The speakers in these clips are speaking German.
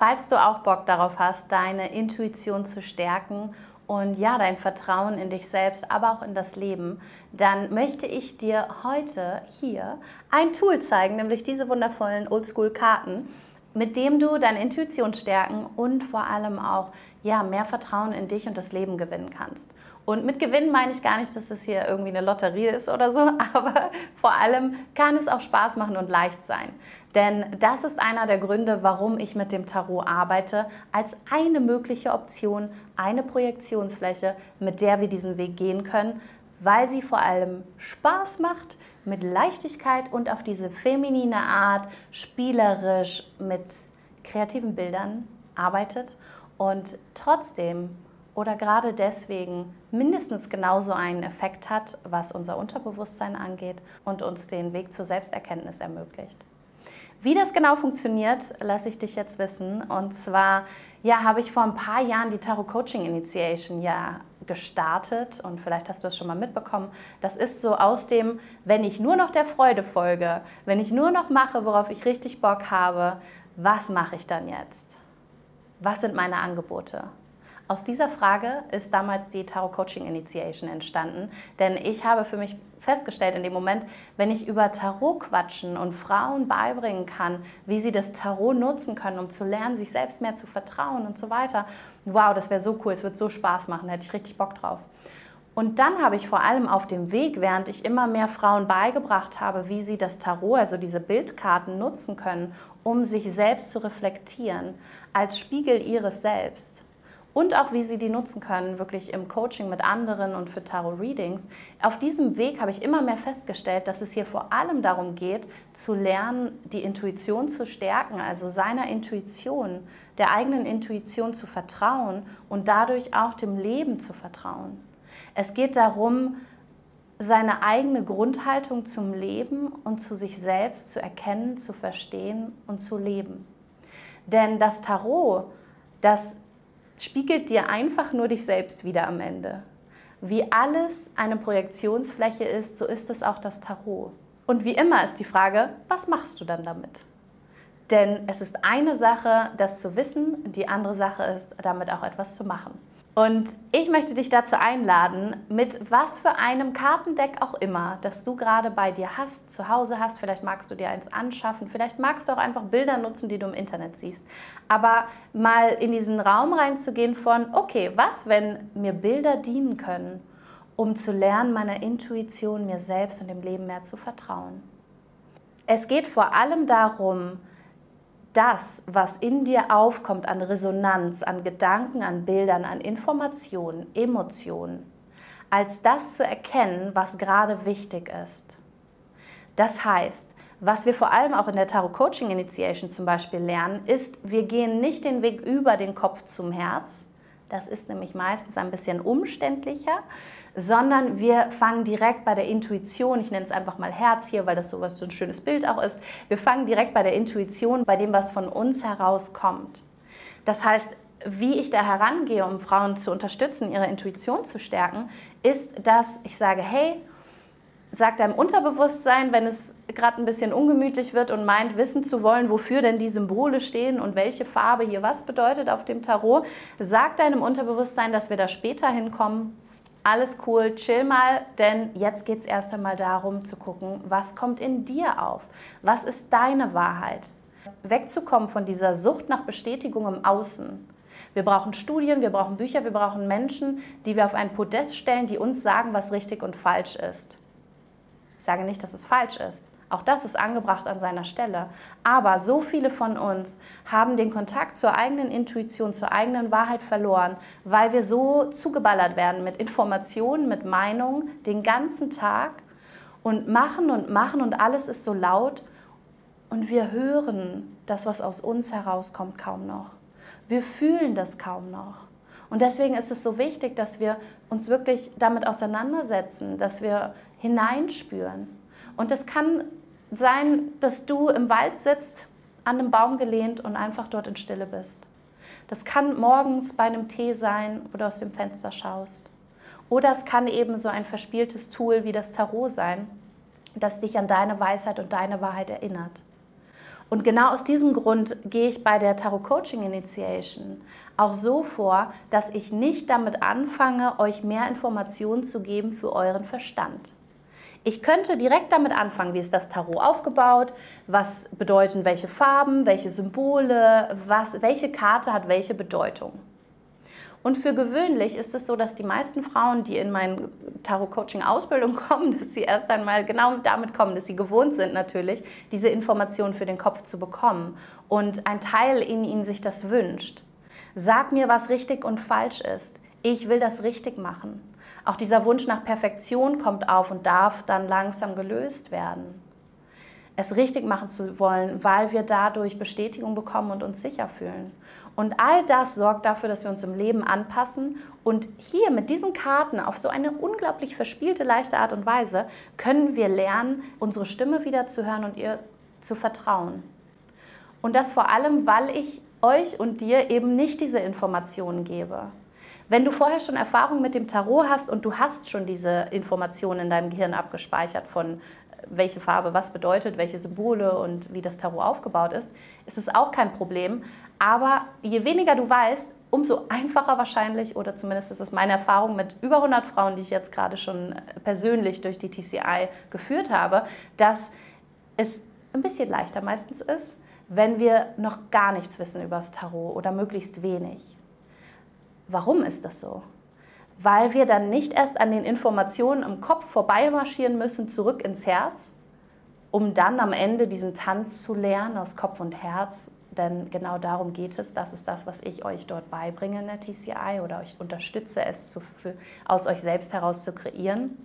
Falls du auch Bock darauf hast, deine Intuition zu stärken und ja, dein Vertrauen in dich selbst, aber auch in das Leben, dann möchte ich dir heute hier ein Tool zeigen, nämlich diese wundervollen Oldschool-Karten, mit dem du deine Intuition stärken und vor allem auch ja, mehr Vertrauen in dich und das Leben gewinnen kannst. Und mit Gewinn meine ich gar nicht, dass das hier irgendwie eine Lotterie ist oder so, aber vor allem kann es auch Spaß machen und leicht sein. Denn das ist einer der Gründe, warum ich mit dem Tarot arbeite, als eine mögliche Option, eine Projektionsfläche, mit der wir diesen Weg gehen können, weil sie vor allem Spaß macht, mit Leichtigkeit und auf diese feminine Art, spielerisch mit kreativen Bildern arbeitet und trotzdem oder gerade deswegen mindestens genauso einen Effekt hat, was unser Unterbewusstsein angeht und uns den Weg zur Selbsterkenntnis ermöglicht. Wie das genau funktioniert, lasse ich dich jetzt wissen. Und zwar ja, habe ich vor ein paar Jahren die Tarot Coaching Initiation ja gestartet und vielleicht hast du es schon mal mitbekommen. Das ist so aus dem, wenn ich nur noch der Freude folge, wenn ich nur noch mache, worauf ich richtig Bock habe, was mache ich dann jetzt? Was sind meine Angebote? Aus dieser Frage ist damals die Tarot Coaching Initiation entstanden, denn ich habe für mich festgestellt in dem Moment, wenn ich über Tarot quatschen und Frauen beibringen kann, wie sie das Tarot nutzen können, um zu lernen, sich selbst mehr zu vertrauen und so weiter, wow, das wäre so cool, es wird so Spaß machen, da hätte ich richtig Bock drauf. Und dann habe ich vor allem auf dem Weg, während ich immer mehr Frauen beigebracht habe, wie sie das Tarot, also diese Bildkarten nutzen können, um sich selbst zu reflektieren, als Spiegel ihres Selbst und auch wie sie die nutzen können, wirklich im Coaching mit anderen und für Tarot-Readings. Auf diesem Weg habe ich immer mehr festgestellt, dass es hier vor allem darum geht, zu lernen, die Intuition zu stärken, also seiner Intuition, der eigenen Intuition zu vertrauen und dadurch auch dem Leben zu vertrauen. Es geht darum, seine eigene Grundhaltung zum Leben und zu sich selbst zu erkennen, zu verstehen und zu leben. Denn das Tarot, das spiegelt dir einfach nur dich selbst wieder am Ende. Wie alles eine Projektionsfläche ist, so ist es auch das Tarot. Und wie immer ist die Frage, was machst du dann damit? Denn es ist eine Sache, das zu wissen, die andere Sache ist, damit auch etwas zu machen. Und ich möchte dich dazu einladen, mit was für einem Kartendeck auch immer, das du gerade bei dir hast, zu Hause hast. Vielleicht magst du dir eins anschaffen, vielleicht magst du auch einfach Bilder nutzen, die du im Internet siehst. Aber mal in diesen Raum reinzugehen von, okay, was, wenn mir Bilder dienen können, um zu lernen, meiner Intuition, mir selbst und dem Leben mehr zu vertrauen. Es geht vor allem darum, das, was in dir aufkommt an Resonanz, an Gedanken, an Bildern, an Informationen, Emotionen, als das zu erkennen, was gerade wichtig ist. Das heißt, was wir vor allem auch in der Tarot Coaching Initiation zum Beispiel lernen, ist, wir gehen nicht den Weg über den Kopf zum Herz, das ist nämlich meistens ein bisschen umständlicher, sondern wir fangen direkt bei der Intuition, ich nenne es einfach mal Herz hier, weil das sowas so ein schönes Bild auch ist. Wir fangen direkt bei der Intuition, bei dem, was von uns herauskommt. Das heißt, wie ich da herangehe, um Frauen zu unterstützen, ihre Intuition zu stärken, ist, dass ich sage, hey, sag deinem Unterbewusstsein, wenn es gerade ein bisschen ungemütlich wird und meint, wissen zu wollen, wofür denn die Symbole stehen und welche Farbe hier was bedeutet auf dem Tarot, sag deinem Unterbewusstsein, dass wir da später hinkommen. Alles cool, chill mal, denn jetzt geht es erst einmal darum zu gucken, was kommt in dir auf? Was ist deine Wahrheit? Wegzukommen von dieser Sucht nach Bestätigung im Außen. Wir brauchen Studien, wir brauchen Bücher, wir brauchen Menschen, die wir auf ein Podest stellen, die uns sagen, was richtig und falsch ist. Ich sage nicht, dass es falsch ist. Auch das ist angebracht an seiner Stelle. Aber so viele von uns haben den Kontakt zur eigenen Intuition, zur eigenen Wahrheit verloren, weil wir so zugeballert werden mit Informationen, mit Meinungen den ganzen Tag und machen und machen und alles ist so laut und wir hören das, was aus uns herauskommt, kaum noch. Wir fühlen das kaum noch. Und deswegen ist es so wichtig, dass wir uns wirklich damit auseinandersetzen, dass wir hineinspüren. Und es kann sein, dass du im Wald sitzt, an einem Baum gelehnt und einfach dort in Stille bist. Das kann morgens bei einem Tee sein, wo du aus dem Fenster schaust. Oder es kann eben so ein verspieltes Tool wie das Tarot sein, das dich an deine Weisheit und deine Wahrheit erinnert. Und genau aus diesem Grund gehe ich bei der Tarot Coaching Initiation auch so vor, dass ich nicht damit anfange, euch mehr Informationen zu geben für euren Verstand. Ich könnte direkt damit anfangen, wie ist das Tarot aufgebaut, was bedeuten welche Farben, welche Symbole, was, welche Karte hat welche Bedeutung. Und für gewöhnlich ist es so, dass die meisten Frauen, die in meine Tarot-Coaching-Ausbildung kommen, dass sie erst einmal genau damit kommen, dass sie gewohnt sind natürlich, diese Informationen für den Kopf zu bekommen. Und ein Teil in ihnen sich das wünscht. Sag mir, was richtig und falsch ist. Ich will das richtig machen. Auch dieser Wunsch nach Perfektion kommt auf und darf dann langsam gelöst werden. Es richtig machen zu wollen, weil wir dadurch Bestätigung bekommen und uns sicher fühlen. Und all das sorgt dafür, dass wir uns im Leben anpassen. Und hier mit diesen Karten auf so eine unglaublich verspielte, leichte Art und Weise können wir lernen, unsere Stimme wieder zu hören und ihr zu vertrauen. Und das vor allem, weil ich euch und dir eben nicht diese Informationen gebe. Wenn du vorher schon Erfahrung mit dem Tarot hast und du hast schon diese Informationen in deinem Gehirn abgespeichert von äh, welche Farbe was bedeutet, welche Symbole und wie das Tarot aufgebaut ist, ist es auch kein Problem. Aber je weniger du weißt, umso einfacher wahrscheinlich, oder zumindest ist es meine Erfahrung mit über 100 Frauen, die ich jetzt gerade schon äh, persönlich durch die TCI geführt habe, dass es ein bisschen leichter meistens ist, wenn wir noch gar nichts wissen über das Tarot oder möglichst wenig. Warum ist das so? Weil wir dann nicht erst an den Informationen im Kopf vorbeimarschieren müssen, zurück ins Herz, um dann am Ende diesen Tanz zu lernen aus Kopf und Herz. Denn genau darum geht es. Das ist das, was ich euch dort beibringe in der TCI oder euch unterstütze, es zu, für, aus euch selbst heraus zu kreieren.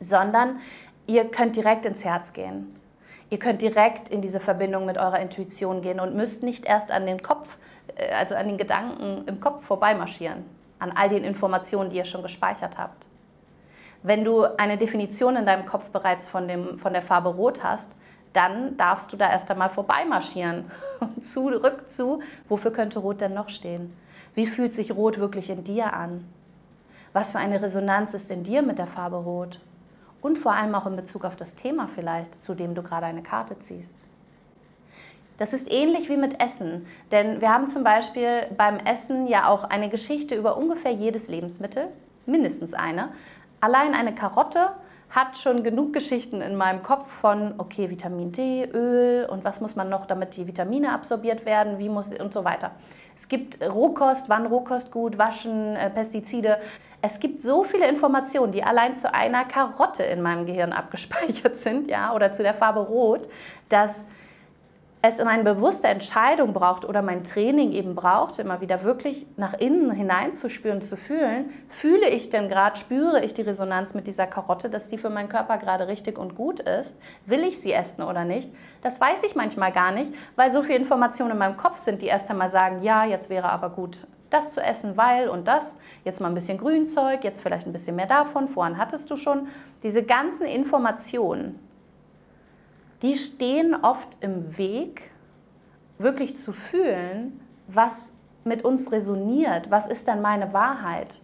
Sondern ihr könnt direkt ins Herz gehen. Ihr könnt direkt in diese Verbindung mit eurer Intuition gehen und müsst nicht erst an den Kopf also an den Gedanken im Kopf vorbeimarschieren, an all den Informationen, die ihr schon gespeichert habt. Wenn du eine Definition in deinem Kopf bereits von, dem, von der Farbe Rot hast, dann darfst du da erst einmal vorbeimarschieren. Zurück zu, wofür könnte Rot denn noch stehen? Wie fühlt sich Rot wirklich in dir an? Was für eine Resonanz ist in dir mit der Farbe Rot? Und vor allem auch in Bezug auf das Thema vielleicht, zu dem du gerade eine Karte ziehst. Das ist ähnlich wie mit Essen, denn wir haben zum Beispiel beim Essen ja auch eine Geschichte über ungefähr jedes Lebensmittel, mindestens eine. Allein eine Karotte hat schon genug Geschichten in meinem Kopf von, okay, Vitamin D, Öl und was muss man noch, damit die Vitamine absorbiert werden, wie muss und so weiter. Es gibt Rohkost, wann Rohkost gut, Waschen, äh, Pestizide. Es gibt so viele Informationen, die allein zu einer Karotte in meinem Gehirn abgespeichert sind, ja, oder zu der Farbe Rot, dass es immer eine bewusste Entscheidung braucht oder mein Training eben braucht, immer wieder wirklich nach innen hineinzuspüren, zu fühlen, fühle ich denn gerade, spüre ich die Resonanz mit dieser Karotte, dass die für meinen Körper gerade richtig und gut ist? Will ich sie essen oder nicht? Das weiß ich manchmal gar nicht, weil so viele Informationen in meinem Kopf sind, die erst einmal sagen, ja, jetzt wäre aber gut, das zu essen, weil und das, jetzt mal ein bisschen Grünzeug, jetzt vielleicht ein bisschen mehr davon, vorhin hattest du schon. Diese ganzen Informationen, die stehen oft im Weg, wirklich zu fühlen, was mit uns resoniert, was ist denn meine Wahrheit.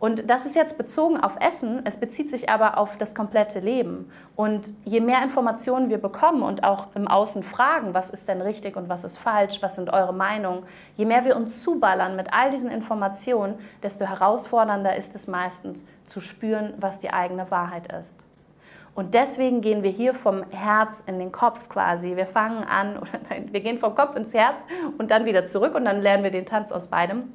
Und das ist jetzt bezogen auf Essen, es bezieht sich aber auf das komplette Leben. Und je mehr Informationen wir bekommen und auch im Außen fragen, was ist denn richtig und was ist falsch, was sind eure Meinungen, je mehr wir uns zuballern mit all diesen Informationen, desto herausfordernder ist es meistens zu spüren, was die eigene Wahrheit ist. Und deswegen gehen wir hier vom Herz in den Kopf quasi. Wir fangen an, oder nein, wir gehen vom Kopf ins Herz und dann wieder zurück und dann lernen wir den Tanz aus beidem.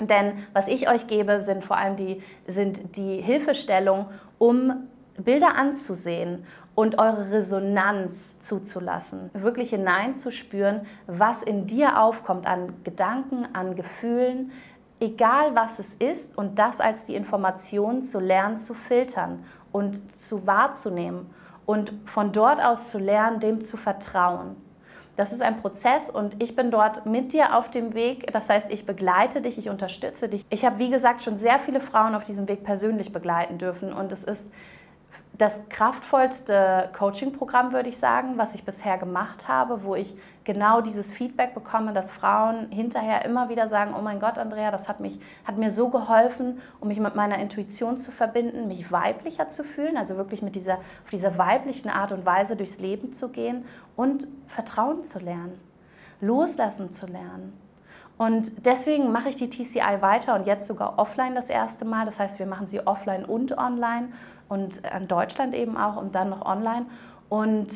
Denn was ich euch gebe, sind vor allem die, sind die Hilfestellung, um Bilder anzusehen und eure Resonanz zuzulassen. Wirklich hineinzuspüren, was in dir aufkommt an Gedanken, an Gefühlen, egal was es ist, und das als die Information zu lernen, zu filtern und zu wahrzunehmen und von dort aus zu lernen, dem zu vertrauen. Das ist ein Prozess und ich bin dort mit dir auf dem Weg. Das heißt, ich begleite dich, ich unterstütze dich. Ich habe, wie gesagt, schon sehr viele Frauen auf diesem Weg persönlich begleiten dürfen und es ist das kraftvollste Coaching-Programm, würde ich sagen, was ich bisher gemacht habe, wo ich genau dieses Feedback bekomme, dass Frauen hinterher immer wieder sagen, oh mein Gott, Andrea, das hat, mich, hat mir so geholfen, um mich mit meiner Intuition zu verbinden, mich weiblicher zu fühlen, also wirklich mit dieser, auf dieser weiblichen Art und Weise durchs Leben zu gehen und Vertrauen zu lernen, loslassen zu lernen. Und deswegen mache ich die TCI weiter und jetzt sogar offline das erste Mal. Das heißt, wir machen sie offline und online und in Deutschland eben auch und dann noch online. Und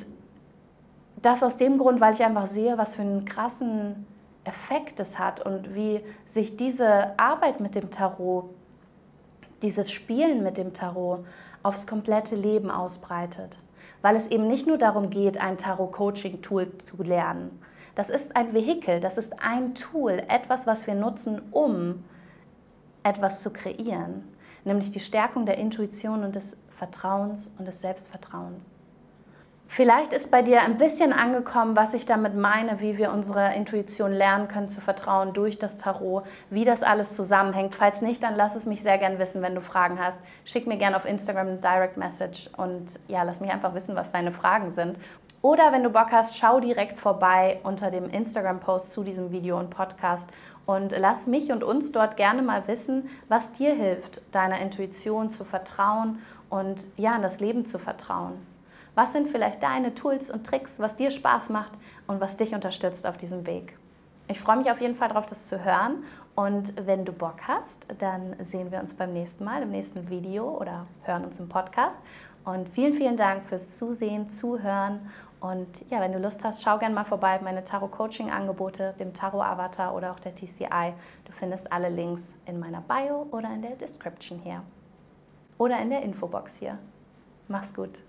das aus dem Grund, weil ich einfach sehe, was für einen krassen Effekt es hat und wie sich diese Arbeit mit dem Tarot, dieses Spielen mit dem Tarot aufs komplette Leben ausbreitet. Weil es eben nicht nur darum geht, ein Tarot-Coaching-Tool zu lernen. Das ist ein Vehikel, das ist ein Tool, etwas, was wir nutzen, um etwas zu kreieren, nämlich die Stärkung der Intuition und des Vertrauens und des Selbstvertrauens. Vielleicht ist bei dir ein bisschen angekommen, was ich damit meine, wie wir unsere Intuition lernen können zu vertrauen durch das Tarot, wie das alles zusammenhängt. Falls nicht, dann lass es mich sehr gern wissen, wenn du Fragen hast. Schick mir gerne auf Instagram eine Direct Message und ja, lass mich einfach wissen, was deine Fragen sind. Oder wenn du Bock hast, schau direkt vorbei unter dem Instagram-Post zu diesem Video und Podcast und lass mich und uns dort gerne mal wissen, was dir hilft, deiner Intuition zu vertrauen und ja, in das Leben zu vertrauen. Was sind vielleicht deine Tools und Tricks, was dir Spaß macht und was dich unterstützt auf diesem Weg? Ich freue mich auf jeden Fall darauf, das zu hören. Und wenn du Bock hast, dann sehen wir uns beim nächsten Mal, im nächsten Video oder hören uns im Podcast. Und vielen, vielen Dank fürs Zusehen, Zuhören. Und ja, wenn du Lust hast, schau gerne mal vorbei meine Tarot-Coaching-Angebote, dem Tarot-Avatar oder auch der TCI. Du findest alle Links in meiner Bio oder in der Description hier. Oder in der Infobox hier. Mach's gut.